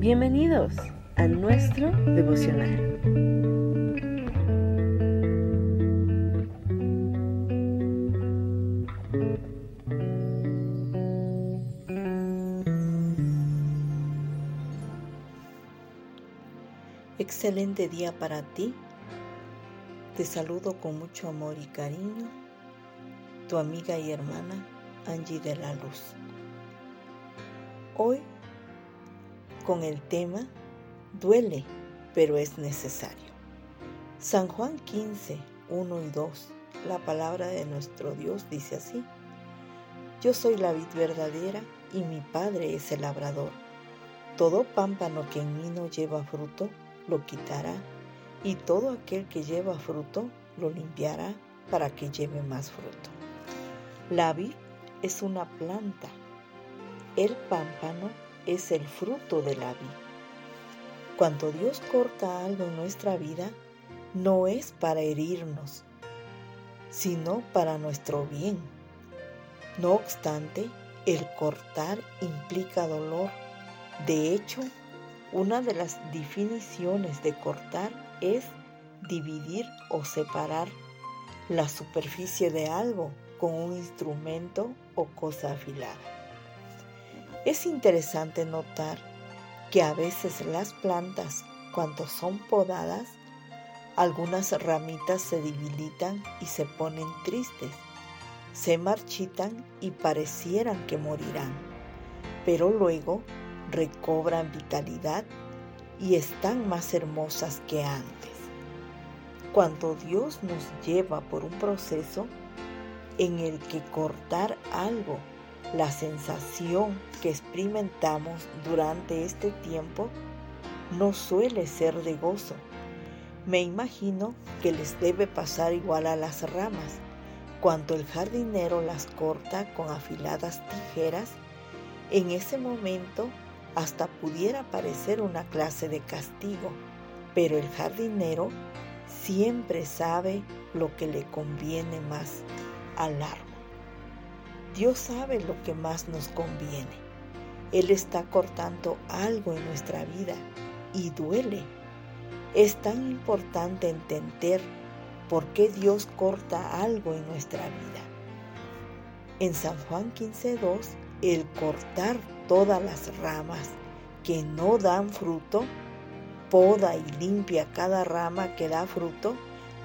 Bienvenidos a nuestro devocional. Excelente día para ti. Te saludo con mucho amor y cariño. Tu amiga y hermana Angie de la Luz. Hoy con el tema Duele, pero es necesario. San Juan 15, 1 y 2. La palabra de nuestro Dios dice así. Yo soy la vid verdadera y mi Padre es el labrador. Todo pámpano que en mí no lleva fruto, lo quitará, y todo aquel que lleva fruto, lo limpiará para que lleve más fruto. La vid es una planta. El pámpano es el fruto de la vida. Cuando Dios corta algo en nuestra vida, no es para herirnos, sino para nuestro bien. No obstante, el cortar implica dolor. De hecho, una de las definiciones de cortar es dividir o separar la superficie de algo con un instrumento o cosa afilada. Es interesante notar que a veces las plantas, cuando son podadas, algunas ramitas se debilitan y se ponen tristes, se marchitan y parecieran que morirán, pero luego recobran vitalidad y están más hermosas que antes. Cuando Dios nos lleva por un proceso en el que cortar algo la sensación que experimentamos durante este tiempo no suele ser de gozo. Me imagino que les debe pasar igual a las ramas. Cuando el jardinero las corta con afiladas tijeras, en ese momento hasta pudiera parecer una clase de castigo, pero el jardinero siempre sabe lo que le conviene más al árbol. Dios sabe lo que más nos conviene. Él está cortando algo en nuestra vida y duele. Es tan importante entender por qué Dios corta algo en nuestra vida. En San Juan 15.2, el cortar todas las ramas que no dan fruto, poda y limpia cada rama que da fruto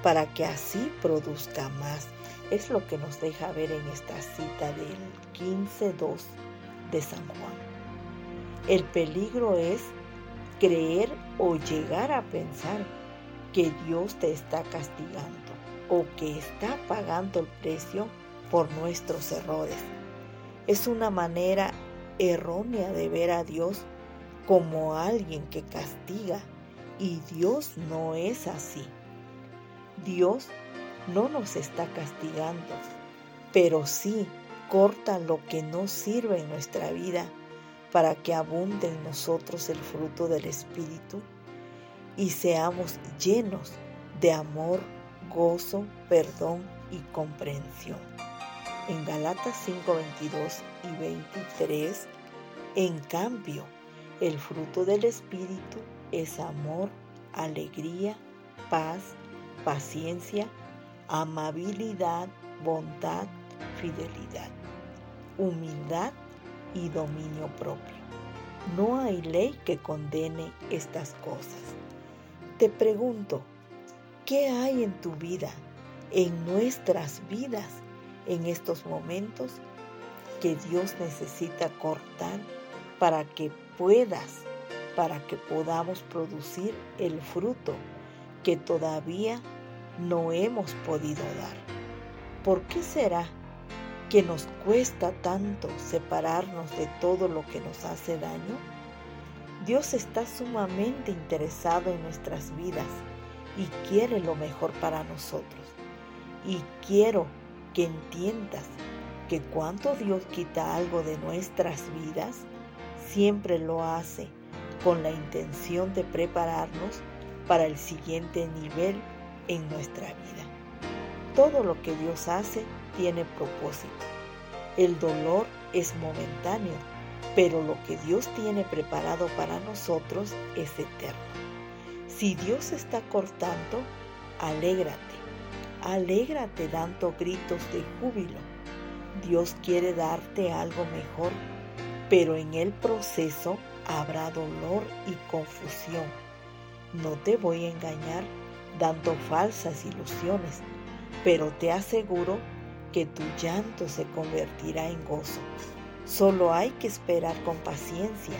para que así produzca más es lo que nos deja ver en esta cita del 15.2 de San Juan. El peligro es creer o llegar a pensar que Dios te está castigando o que está pagando el precio por nuestros errores. Es una manera errónea de ver a Dios como alguien que castiga y Dios no es así. Dios no nos está castigando, pero sí corta lo que no sirve en nuestra vida para que abunde en nosotros el fruto del Espíritu y seamos llenos de amor, gozo, perdón y comprensión. En Galatas 5, 22 y 23, en cambio, el fruto del Espíritu es amor, alegría, paz, paciencia, amabilidad, bondad, fidelidad, humildad y dominio propio. No hay ley que condene estas cosas. Te pregunto, ¿qué hay en tu vida, en nuestras vidas, en estos momentos que Dios necesita cortar para que puedas, para que podamos producir el fruto que todavía no hemos podido dar. ¿Por qué será que nos cuesta tanto separarnos de todo lo que nos hace daño? Dios está sumamente interesado en nuestras vidas y quiere lo mejor para nosotros. Y quiero que entiendas que cuando Dios quita algo de nuestras vidas, siempre lo hace con la intención de prepararnos para el siguiente nivel en nuestra vida. Todo lo que Dios hace tiene propósito. El dolor es momentáneo, pero lo que Dios tiene preparado para nosotros es eterno. Si Dios está cortando, alégrate, alégrate dando gritos de júbilo. Dios quiere darte algo mejor, pero en el proceso habrá dolor y confusión. No te voy a engañar dando falsas ilusiones, pero te aseguro que tu llanto se convertirá en gozo. Solo hay que esperar con paciencia.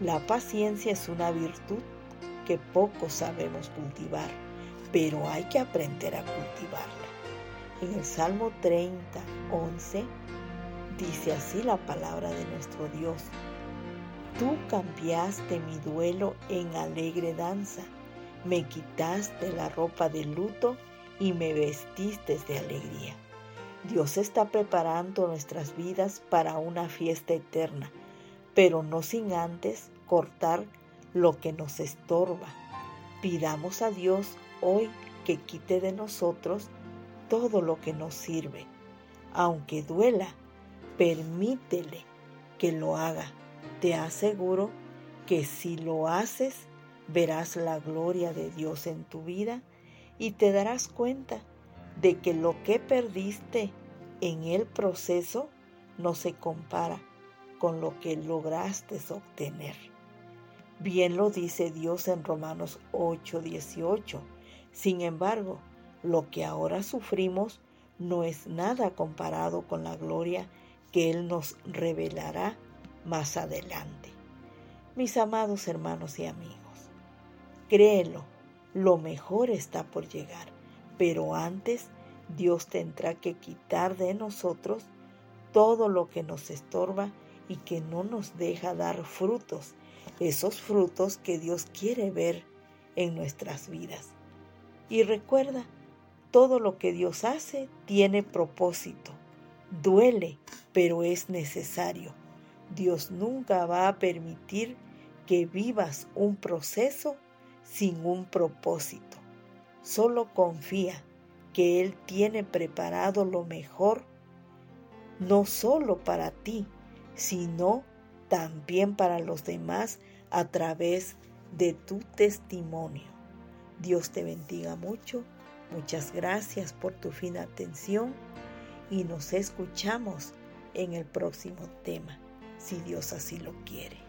La paciencia es una virtud que poco sabemos cultivar, pero hay que aprender a cultivarla. En el Salmo 30, 11, dice así la palabra de nuestro Dios. Tú cambiaste mi duelo en alegre danza, me quitaste la ropa de luto y me vestiste de alegría. Dios está preparando nuestras vidas para una fiesta eterna, pero no sin antes cortar lo que nos estorba. Pidamos a Dios hoy que quite de nosotros todo lo que nos sirve. Aunque duela, permítele que lo haga. Te aseguro que si lo haces, verás la gloria de Dios en tu vida y te darás cuenta de que lo que perdiste en el proceso no se compara con lo que lograste obtener. Bien lo dice Dios en Romanos 8:18. Sin embargo, lo que ahora sufrimos no es nada comparado con la gloria que Él nos revelará más adelante. Mis amados hermanos y amigos, créelo, lo mejor está por llegar pero antes Dios tendrá que quitar de nosotros todo lo que nos estorba y que no nos deja dar frutos, esos frutos que Dios quiere ver en nuestras vidas. Y recuerda, todo lo que Dios hace tiene propósito. Duele, pero es necesario. Dios nunca va a permitir que vivas un proceso sin un propósito. Solo confía que Él tiene preparado lo mejor, no solo para ti, sino también para los demás a través de tu testimonio. Dios te bendiga mucho. Muchas gracias por tu fina atención y nos escuchamos en el próximo tema, si Dios así lo quiere.